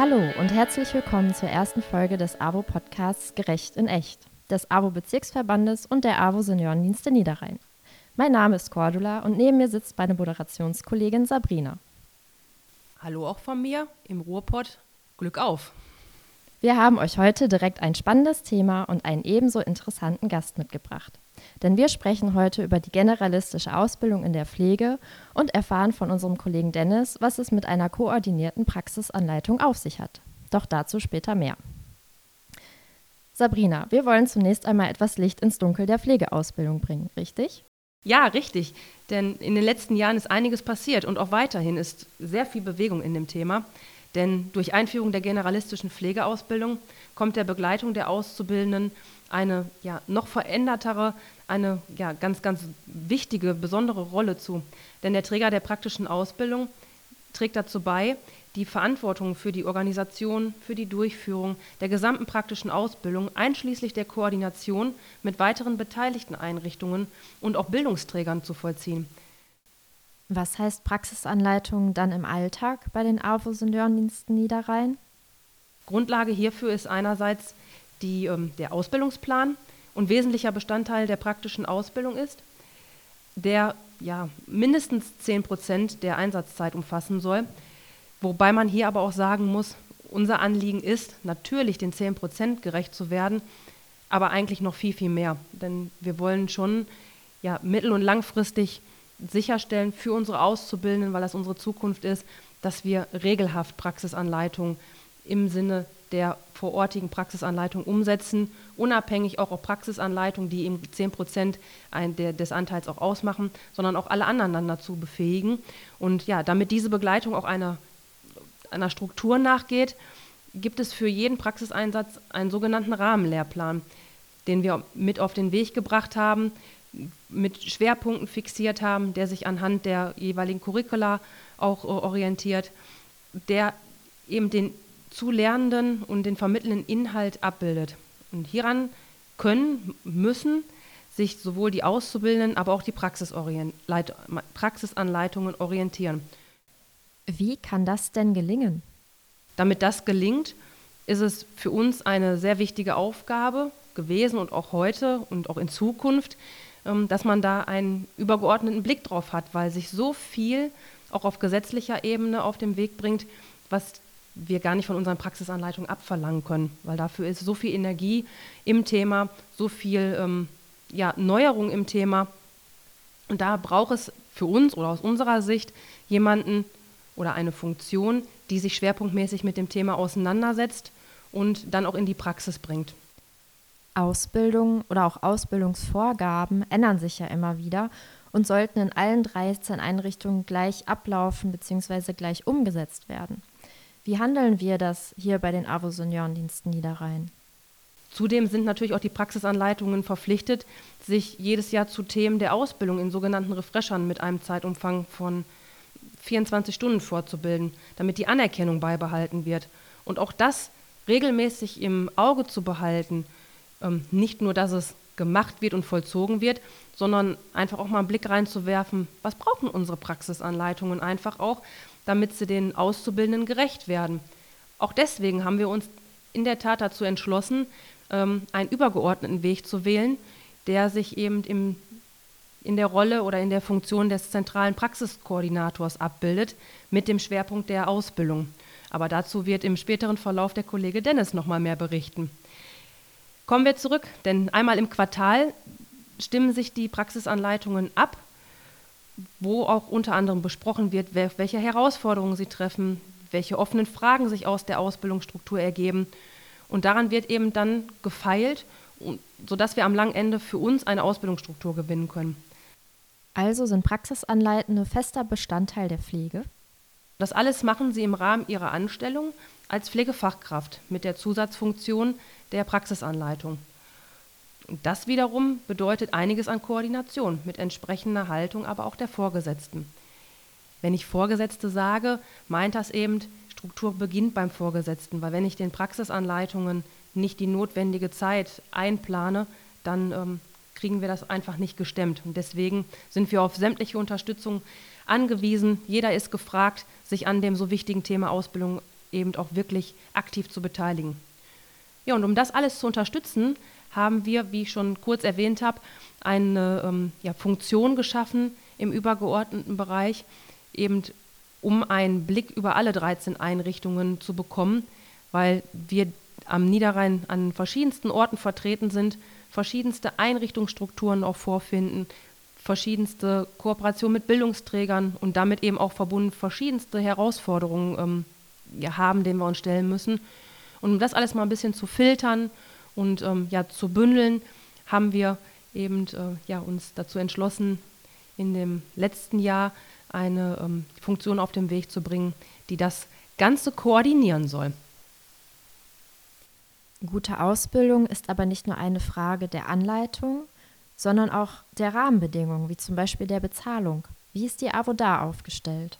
Hallo und herzlich willkommen zur ersten Folge des AWO-Podcasts Gerecht in Echt, des AWO-Bezirksverbandes und der AWO Seniorendienste Niederrhein. Mein Name ist Cordula und neben mir sitzt meine Moderationskollegin Sabrina. Hallo auch von mir im Ruhrpott. Glück auf! Wir haben euch heute direkt ein spannendes Thema und einen ebenso interessanten Gast mitgebracht. Denn wir sprechen heute über die generalistische Ausbildung in der Pflege und erfahren von unserem Kollegen Dennis, was es mit einer koordinierten Praxisanleitung auf sich hat. Doch dazu später mehr. Sabrina, wir wollen zunächst einmal etwas Licht ins Dunkel der Pflegeausbildung bringen, richtig? Ja, richtig. Denn in den letzten Jahren ist einiges passiert und auch weiterhin ist sehr viel Bewegung in dem Thema. Denn durch Einführung der generalistischen Pflegeausbildung kommt der Begleitung der Auszubildenden eine ja, noch verändertere, eine ja, ganz, ganz wichtige, besondere Rolle zu. Denn der Träger der praktischen Ausbildung trägt dazu bei, die Verantwortung für die Organisation, für die Durchführung der gesamten praktischen Ausbildung, einschließlich der Koordination mit weiteren beteiligten Einrichtungen und auch Bildungsträgern zu vollziehen. Was heißt Praxisanleitung dann im Alltag bei den AWO-Seniorendiensten Niederrhein? Grundlage hierfür ist einerseits die, ähm, der Ausbildungsplan und wesentlicher Bestandteil der praktischen Ausbildung ist, der ja, mindestens 10 Prozent der Einsatzzeit umfassen soll. Wobei man hier aber auch sagen muss, unser Anliegen ist, natürlich den 10 Prozent gerecht zu werden, aber eigentlich noch viel, viel mehr. Denn wir wollen schon ja, mittel- und langfristig sicherstellen für unsere Auszubildenden, weil das unsere Zukunft ist, dass wir regelhaft Praxisanleitungen im Sinne der vorortigen Praxisanleitung umsetzen, unabhängig auch auf Praxisanleitungen, die eben 10 Prozent des Anteils auch ausmachen, sondern auch alle anderen dann dazu befähigen. Und ja, damit diese Begleitung auch einer, einer Struktur nachgeht, gibt es für jeden Praxiseinsatz einen sogenannten Rahmenlehrplan, den wir mit auf den Weg gebracht haben, mit Schwerpunkten fixiert haben, der sich anhand der jeweiligen Curricula auch orientiert, der eben den zu Lernenden und den vermittelnden Inhalt abbildet. Und hieran können, müssen sich sowohl die Auszubildenden, aber auch die Praxisanleitungen orientieren. Wie kann das denn gelingen? Damit das gelingt, ist es für uns eine sehr wichtige Aufgabe gewesen und auch heute und auch in Zukunft, dass man da einen übergeordneten Blick drauf hat, weil sich so viel auch auf gesetzlicher Ebene auf den Weg bringt, was wir gar nicht von unseren Praxisanleitungen abverlangen können, weil dafür ist so viel Energie im Thema, so viel ähm, ja, Neuerung im Thema. Und da braucht es für uns oder aus unserer Sicht jemanden oder eine Funktion, die sich schwerpunktmäßig mit dem Thema auseinandersetzt und dann auch in die Praxis bringt. Ausbildung oder auch Ausbildungsvorgaben ändern sich ja immer wieder und sollten in allen 13 Einrichtungen gleich ablaufen bzw. gleich umgesetzt werden. Wie handeln wir das hier bei den AWO-Seniorendiensten Niederrhein? Zudem sind natürlich auch die Praxisanleitungen verpflichtet, sich jedes Jahr zu Themen der Ausbildung in sogenannten Refreshern mit einem Zeitumfang von 24 Stunden fortzubilden, damit die Anerkennung beibehalten wird. Und auch das regelmäßig im Auge zu behalten, ähm, nicht nur, dass es gemacht wird und vollzogen wird, sondern einfach auch mal einen Blick reinzuwerfen, was brauchen unsere Praxisanleitungen einfach auch, damit sie den Auszubildenden gerecht werden. Auch deswegen haben wir uns in der Tat dazu entschlossen, ähm, einen übergeordneten Weg zu wählen, der sich eben im, in der Rolle oder in der Funktion des zentralen Praxiskoordinators abbildet, mit dem Schwerpunkt der Ausbildung. Aber dazu wird im späteren Verlauf der Kollege Dennis noch mal mehr berichten. Kommen wir zurück, denn einmal im Quartal stimmen sich die Praxisanleitungen ab wo auch unter anderem besprochen wird, welche Herausforderungen sie treffen, welche offenen Fragen sich aus der Ausbildungsstruktur ergeben. Und daran wird eben dann gefeilt, sodass wir am langen Ende für uns eine Ausbildungsstruktur gewinnen können. Also sind Praxisanleitende fester Bestandteil der Pflege? Das alles machen sie im Rahmen ihrer Anstellung als Pflegefachkraft mit der Zusatzfunktion der Praxisanleitung. Das wiederum bedeutet einiges an Koordination mit entsprechender Haltung, aber auch der Vorgesetzten. Wenn ich Vorgesetzte sage, meint das eben, Struktur beginnt beim Vorgesetzten, weil wenn ich den Praxisanleitungen nicht die notwendige Zeit einplane, dann ähm, kriegen wir das einfach nicht gestemmt. Und deswegen sind wir auf sämtliche Unterstützung angewiesen. Jeder ist gefragt, sich an dem so wichtigen Thema Ausbildung eben auch wirklich aktiv zu beteiligen. Ja, und um das alles zu unterstützen, haben wir, wie ich schon kurz erwähnt habe, eine ähm, ja, Funktion geschaffen im übergeordneten Bereich, eben um einen Blick über alle 13 Einrichtungen zu bekommen, weil wir am Niederrhein an verschiedensten Orten vertreten sind, verschiedenste Einrichtungsstrukturen auch vorfinden, verschiedenste Kooperationen mit Bildungsträgern und damit eben auch verbunden verschiedenste Herausforderungen ähm, ja, haben, denen wir uns stellen müssen. Und um das alles mal ein bisschen zu filtern und ähm, ja, zu bündeln, haben wir eben äh, ja, uns dazu entschlossen, in dem letzten Jahr eine ähm, Funktion auf den Weg zu bringen, die das Ganze koordinieren soll. Gute Ausbildung ist aber nicht nur eine Frage der Anleitung, sondern auch der Rahmenbedingungen, wie zum Beispiel der Bezahlung. Wie ist die AWO da aufgestellt?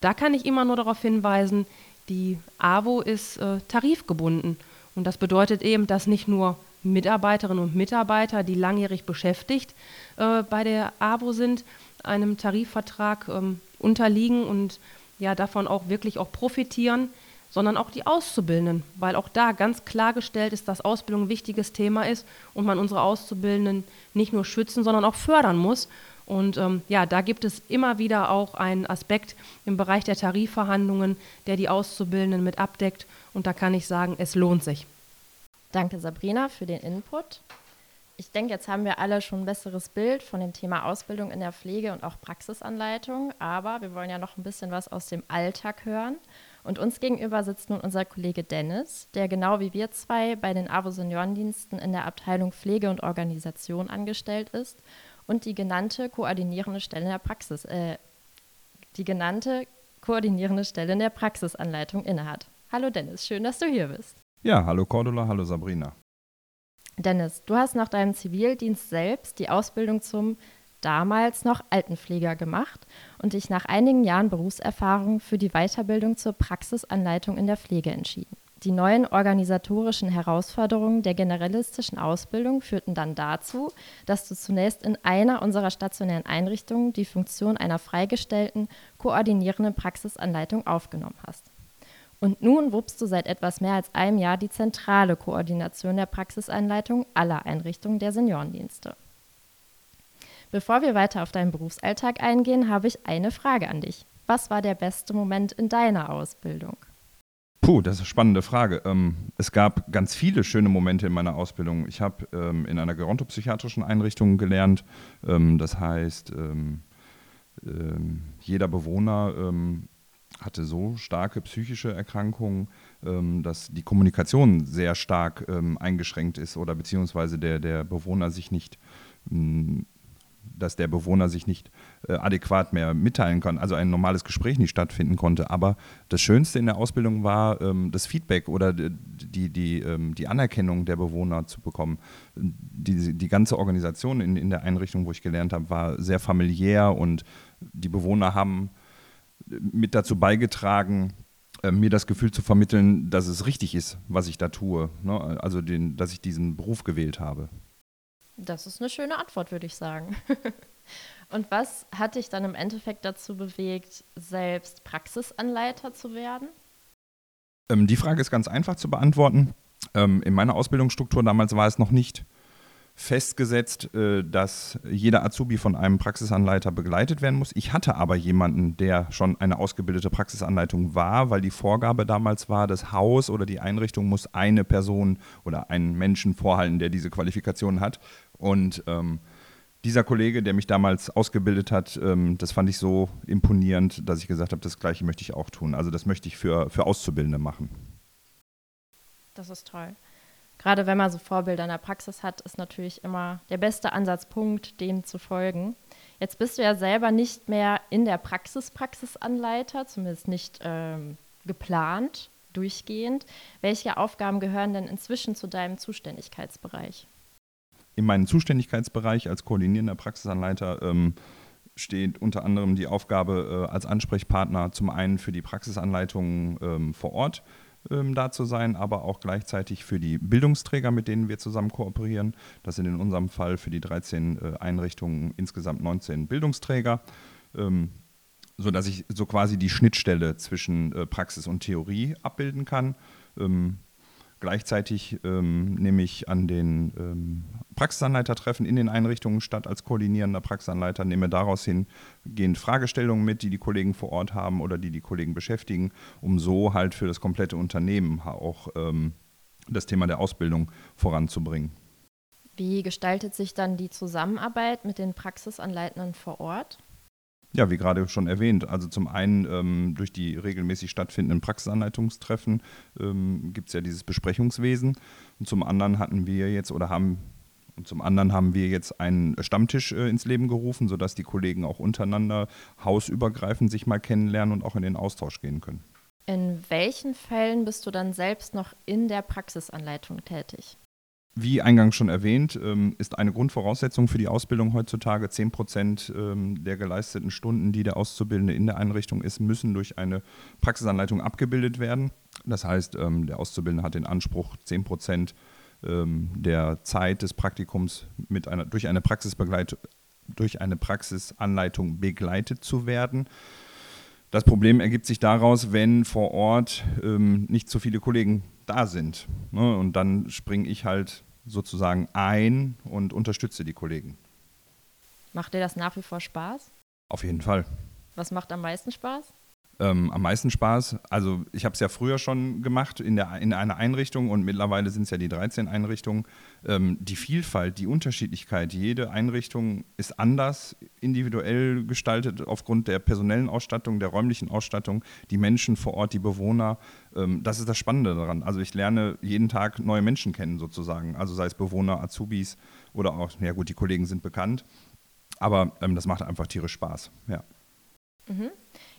Da kann ich immer nur darauf hinweisen, die AWO ist äh, tarifgebunden. Und das bedeutet eben, dass nicht nur Mitarbeiterinnen und Mitarbeiter, die langjährig beschäftigt äh, bei der AWO sind, einem Tarifvertrag ähm, unterliegen und ja davon auch wirklich auch profitieren, sondern auch die Auszubildenden, weil auch da ganz klargestellt ist, dass Ausbildung ein wichtiges Thema ist und man unsere Auszubildenden nicht nur schützen, sondern auch fördern muss. Und ähm, ja, da gibt es immer wieder auch einen Aspekt im Bereich der Tarifverhandlungen, der die Auszubildenden mit abdeckt. Und da kann ich sagen, es lohnt sich. Danke, Sabrina, für den Input. Ich denke, jetzt haben wir alle schon ein besseres Bild von dem Thema Ausbildung in der Pflege und auch Praxisanleitung. Aber wir wollen ja noch ein bisschen was aus dem Alltag hören. Und uns gegenüber sitzt nun unser Kollege Dennis, der genau wie wir zwei bei den AWO Seniorendiensten in der Abteilung Pflege und Organisation angestellt ist und die genannte koordinierende Stelle in der Praxis, äh, die genannte koordinierende Stelle in der Praxisanleitung innehat. Hallo Dennis, schön, dass du hier bist. Ja, hallo Cordula, hallo Sabrina. Dennis, du hast nach deinem Zivildienst selbst die Ausbildung zum damals noch Altenpfleger gemacht und dich nach einigen Jahren Berufserfahrung für die Weiterbildung zur Praxisanleitung in der Pflege entschieden. Die neuen organisatorischen Herausforderungen der generalistischen Ausbildung führten dann dazu, dass du zunächst in einer unserer stationären Einrichtungen die Funktion einer freigestellten, koordinierenden Praxisanleitung aufgenommen hast. Und nun wuppst du seit etwas mehr als einem Jahr die zentrale Koordination der Praxisanleitung aller Einrichtungen der Seniorendienste. Bevor wir weiter auf deinen Berufsalltag eingehen, habe ich eine Frage an dich. Was war der beste Moment in deiner Ausbildung? Puh, das ist eine spannende Frage. Ähm, es gab ganz viele schöne Momente in meiner Ausbildung. Ich habe ähm, in einer gerontopsychiatrischen Einrichtung gelernt. Ähm, das heißt, jeder Bewohner hatte so starke psychische Erkrankungen, dass die Kommunikation sehr stark eingeschränkt ist oder beziehungsweise der, der Bewohner sich nicht dass der Bewohner sich nicht äh, adäquat mehr mitteilen kann, also ein normales Gespräch nicht stattfinden konnte. Aber das Schönste in der Ausbildung war, ähm, das Feedback oder die, die, ähm, die Anerkennung der Bewohner zu bekommen. Die, die ganze Organisation in, in der Einrichtung, wo ich gelernt habe, war sehr familiär und die Bewohner haben mit dazu beigetragen, äh, mir das Gefühl zu vermitteln, dass es richtig ist, was ich da tue. Ne? Also, den, dass ich diesen Beruf gewählt habe. Das ist eine schöne Antwort, würde ich sagen. Und was hat dich dann im Endeffekt dazu bewegt, selbst Praxisanleiter zu werden? Ähm, die Frage ist ganz einfach zu beantworten. Ähm, in meiner Ausbildungsstruktur damals war es noch nicht festgesetzt, äh, dass jeder Azubi von einem Praxisanleiter begleitet werden muss. Ich hatte aber jemanden, der schon eine ausgebildete Praxisanleitung war, weil die Vorgabe damals war, das Haus oder die Einrichtung muss eine Person oder einen Menschen vorhalten, der diese Qualifikation hat. Und ähm, dieser Kollege, der mich damals ausgebildet hat, ähm, das fand ich so imponierend, dass ich gesagt habe, das Gleiche möchte ich auch tun. Also das möchte ich für, für Auszubildende machen. Das ist toll gerade wenn man so Vorbilder in der Praxis hat, ist natürlich immer der beste Ansatzpunkt, dem zu folgen. Jetzt bist du ja selber nicht mehr in der Praxis Praxisanleiter, zumindest nicht ähm, geplant, durchgehend. Welche Aufgaben gehören denn inzwischen zu deinem Zuständigkeitsbereich? In meinem Zuständigkeitsbereich als koordinierender Praxisanleiter ähm, steht unter anderem die Aufgabe äh, als Ansprechpartner zum einen für die Praxisanleitungen ähm, vor Ort ähm, da zu sein, aber auch gleichzeitig für die Bildungsträger, mit denen wir zusammen kooperieren. Das sind in unserem Fall für die 13 äh, Einrichtungen insgesamt 19 Bildungsträger. Ähm, sodass ich so quasi die Schnittstelle zwischen äh, Praxis und Theorie abbilden kann. Ähm, gleichzeitig ähm, nehme ich an den ähm, Praxisanleitertreffen in den Einrichtungen statt als koordinierender Praxisanleiter, nehme daraus hingehend Fragestellungen mit, die die Kollegen vor Ort haben oder die die Kollegen beschäftigen, um so halt für das komplette Unternehmen auch ähm, das Thema der Ausbildung voranzubringen. Wie gestaltet sich dann die Zusammenarbeit mit den Praxisanleitenden vor Ort? Ja, wie gerade schon erwähnt, also zum einen ähm, durch die regelmäßig stattfindenden Praxisanleitungstreffen ähm, gibt es ja dieses Besprechungswesen und zum anderen hatten wir jetzt oder haben und zum anderen haben wir jetzt einen Stammtisch äh, ins Leben gerufen, sodass die Kollegen auch untereinander hausübergreifend sich mal kennenlernen und auch in den Austausch gehen können. In welchen Fällen bist du dann selbst noch in der Praxisanleitung tätig? Wie eingangs schon erwähnt, ähm, ist eine Grundvoraussetzung für die Ausbildung heutzutage 10 Prozent ähm, der geleisteten Stunden, die der Auszubildende in der Einrichtung ist, müssen durch eine Praxisanleitung abgebildet werden. Das heißt, ähm, der Auszubildende hat den Anspruch, 10 Prozent der Zeit des Praktikums mit einer, durch, eine durch eine Praxisanleitung begleitet zu werden. Das Problem ergibt sich daraus, wenn vor Ort nicht so viele Kollegen da sind. Ne? Und dann springe ich halt sozusagen ein und unterstütze die Kollegen. Macht dir das nach wie vor Spaß? Auf jeden Fall. Was macht am meisten Spaß? Ähm, am meisten Spaß. Also ich habe es ja früher schon gemacht in, der, in einer Einrichtung und mittlerweile sind es ja die 13 Einrichtungen. Ähm, die Vielfalt, die Unterschiedlichkeit, jede Einrichtung ist anders individuell gestaltet aufgrund der personellen Ausstattung, der räumlichen Ausstattung, die Menschen vor Ort, die Bewohner. Ähm, das ist das Spannende daran. Also ich lerne jeden Tag neue Menschen kennen sozusagen. Also sei es Bewohner, Azubis oder auch, ja gut, die Kollegen sind bekannt. Aber ähm, das macht einfach tierisch Spaß, ja. Mhm.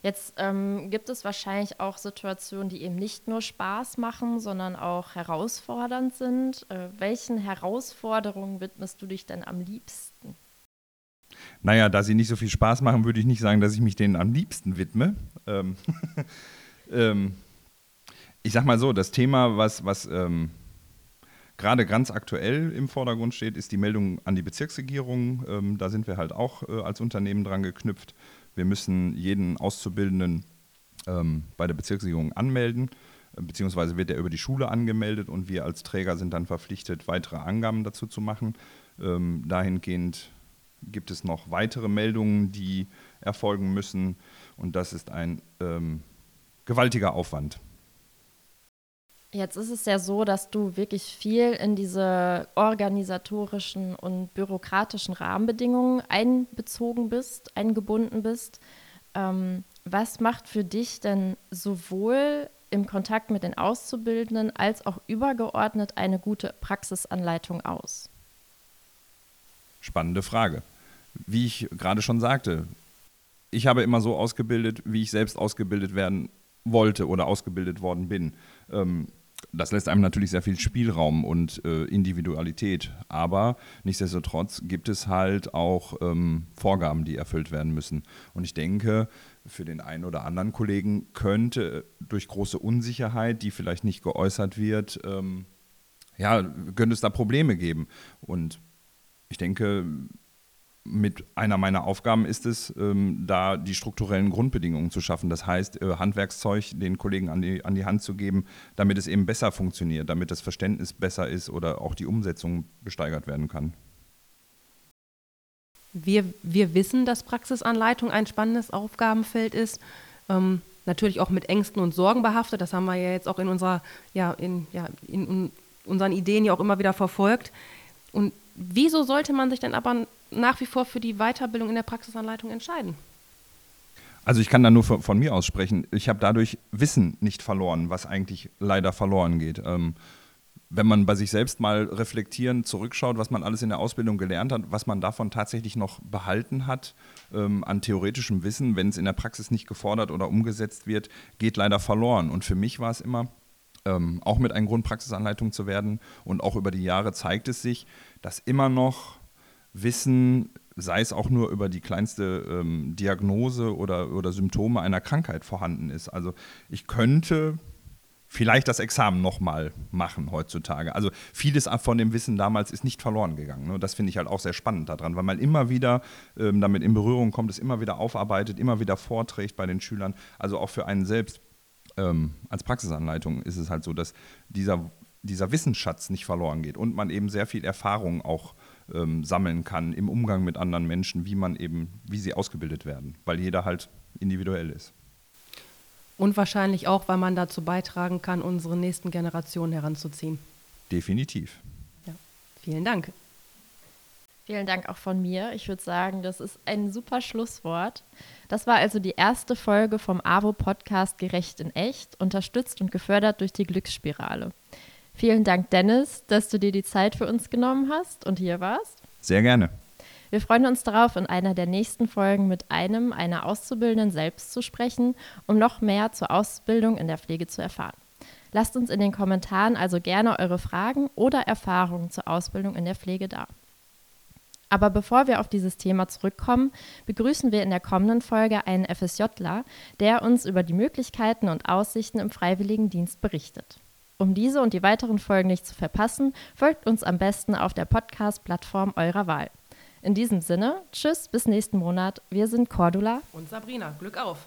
Jetzt ähm, gibt es wahrscheinlich auch Situationen, die eben nicht nur Spaß machen, sondern auch herausfordernd sind. Äh, welchen Herausforderungen widmest du dich denn am liebsten? Naja, da sie nicht so viel Spaß machen, würde ich nicht sagen, dass ich mich denen am liebsten widme. Ähm, ähm, ich sag mal so, das Thema, was, was ähm, gerade ganz aktuell im Vordergrund steht, ist die Meldung an die Bezirksregierung. Ähm, da sind wir halt auch äh, als Unternehmen dran geknüpft. Wir müssen jeden Auszubildenden ähm, bei der Bezirksregierung anmelden, äh, beziehungsweise wird er über die Schule angemeldet und wir als Träger sind dann verpflichtet, weitere Angaben dazu zu machen. Ähm, dahingehend gibt es noch weitere Meldungen, die erfolgen müssen und das ist ein ähm, gewaltiger Aufwand. Jetzt ist es ja so, dass du wirklich viel in diese organisatorischen und bürokratischen Rahmenbedingungen einbezogen bist, eingebunden bist. Ähm, was macht für dich denn sowohl im Kontakt mit den Auszubildenden als auch übergeordnet eine gute Praxisanleitung aus? Spannende Frage. Wie ich gerade schon sagte, ich habe immer so ausgebildet, wie ich selbst ausgebildet werden wollte oder ausgebildet worden bin. Ähm, das lässt einem natürlich sehr viel Spielraum und äh, Individualität. Aber nichtsdestotrotz gibt es halt auch ähm, Vorgaben, die erfüllt werden müssen. Und ich denke, für den einen oder anderen Kollegen könnte durch große Unsicherheit, die vielleicht nicht geäußert wird, ähm, ja, könnte es da Probleme geben. Und ich denke, mit einer meiner Aufgaben ist es, ähm, da die strukturellen Grundbedingungen zu schaffen. Das heißt, äh, Handwerkszeug den Kollegen an die, an die Hand zu geben, damit es eben besser funktioniert, damit das Verständnis besser ist oder auch die Umsetzung gesteigert werden kann. Wir, wir wissen, dass Praxisanleitung ein spannendes Aufgabenfeld ist. Ähm, natürlich auch mit Ängsten und Sorgen behaftet. Das haben wir ja jetzt auch in, unserer, ja, in, ja, in unseren Ideen ja auch immer wieder verfolgt. Und wieso sollte man sich denn aber nach wie vor für die Weiterbildung in der Praxisanleitung entscheiden? Also ich kann da nur von, mir aus sprechen. Ich habe dadurch Wissen nicht verloren, was eigentlich leider verloren geht. Ähm, wenn man bei sich selbst mal reflektieren, zurückschaut, was man alles in der Ausbildung gelernt hat, was man davon tatsächlich noch behalten hat ähm, an theoretischem Wissen, wenn es in der Praxis nicht gefordert oder umgesetzt wird, geht leider verloren. Und für mich war es immer, ähm, auch mit einer Grundpraxisanleitung zu werden. Und auch über die Jahre zeigt es sich, dass immer noch Wissen, sei es auch nur über die kleinste ähm, Diagnose oder, oder Symptome einer Krankheit vorhanden ist. Also ich könnte vielleicht das Examen nochmal machen heutzutage. Also vieles von dem Wissen damals ist nicht verloren gegangen. Ne? Das finde ich halt auch sehr spannend daran, weil man immer wieder ähm, damit in Berührung kommt, es immer wieder aufarbeitet, immer wieder vorträgt bei den Schülern. Also auch für einen selbst ähm, als Praxisanleitung ist es halt so, dass dieser, dieser Wissensschatz nicht verloren geht und man eben sehr viel Erfahrung auch ähm, sammeln kann im Umgang mit anderen Menschen, wie man eben, wie sie ausgebildet werden, weil jeder halt individuell ist. Und wahrscheinlich auch, weil man dazu beitragen kann, unsere nächsten Generationen heranzuziehen. Definitiv. Ja. Vielen Dank. Vielen Dank auch von mir. Ich würde sagen, das ist ein super Schlusswort. Das war also die erste Folge vom AWO-Podcast Gerecht in Echt, unterstützt und gefördert durch die Glücksspirale. Vielen Dank, Dennis, dass du dir die Zeit für uns genommen hast und hier warst. Sehr gerne. Wir freuen uns darauf, in einer der nächsten Folgen mit einem, einer Auszubildenden selbst zu sprechen, um noch mehr zur Ausbildung in der Pflege zu erfahren. Lasst uns in den Kommentaren also gerne eure Fragen oder Erfahrungen zur Ausbildung in der Pflege da. Aber bevor wir auf dieses Thema zurückkommen, begrüßen wir in der kommenden Folge einen FSJler, der uns über die Möglichkeiten und Aussichten im Freiwilligendienst berichtet. Um diese und die weiteren Folgen nicht zu verpassen, folgt uns am besten auf der Podcast-Plattform eurer Wahl. In diesem Sinne, tschüss, bis nächsten Monat. Wir sind Cordula und Sabrina. Glück auf!